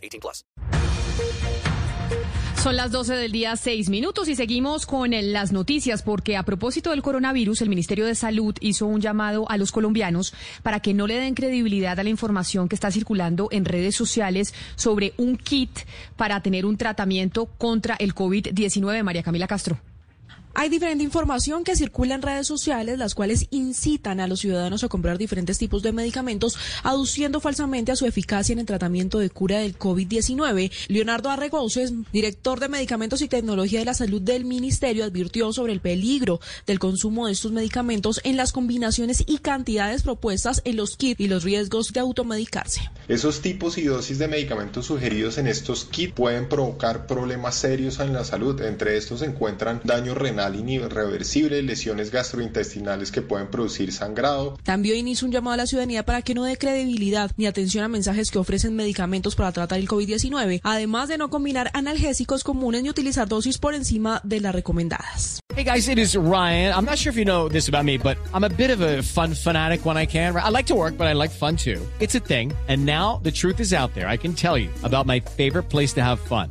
18 plus. Son las 12 del día, 6 minutos y seguimos con las noticias porque a propósito del coronavirus, el Ministerio de Salud hizo un llamado a los colombianos para que no le den credibilidad a la información que está circulando en redes sociales sobre un kit para tener un tratamiento contra el COVID-19. María Camila Castro. Hay diferente información que circula en redes sociales, las cuales incitan a los ciudadanos a comprar diferentes tipos de medicamentos, aduciendo falsamente a su eficacia en el tratamiento de cura del COVID-19. Leonardo Arregoces, director de Medicamentos y Tecnología de la Salud del Ministerio, advirtió sobre el peligro del consumo de estos medicamentos en las combinaciones y cantidades propuestas en los kits y los riesgos de automedicarse. Esos tipos y dosis de medicamentos sugeridos en estos kits pueden provocar problemas serios en la salud. Entre estos se encuentran daño renal irreversible, lesiones gastrointestinales que pueden producir sangrado. También hizo un llamado a la ciudadanía para que no dé credibilidad ni atención a mensajes que ofrecen medicamentos para tratar el COVID-19, además de no combinar analgésicos comunes ni utilizar dosis por encima de las recomendadas. Hey guys, it is Ryan. I'm not sure if you know this about me, but I'm a bit of a fun fanatic when I can. I like to work, but I like fun too. It's a thing. And now the truth is out there. I can tell you about my favorite place to have fun.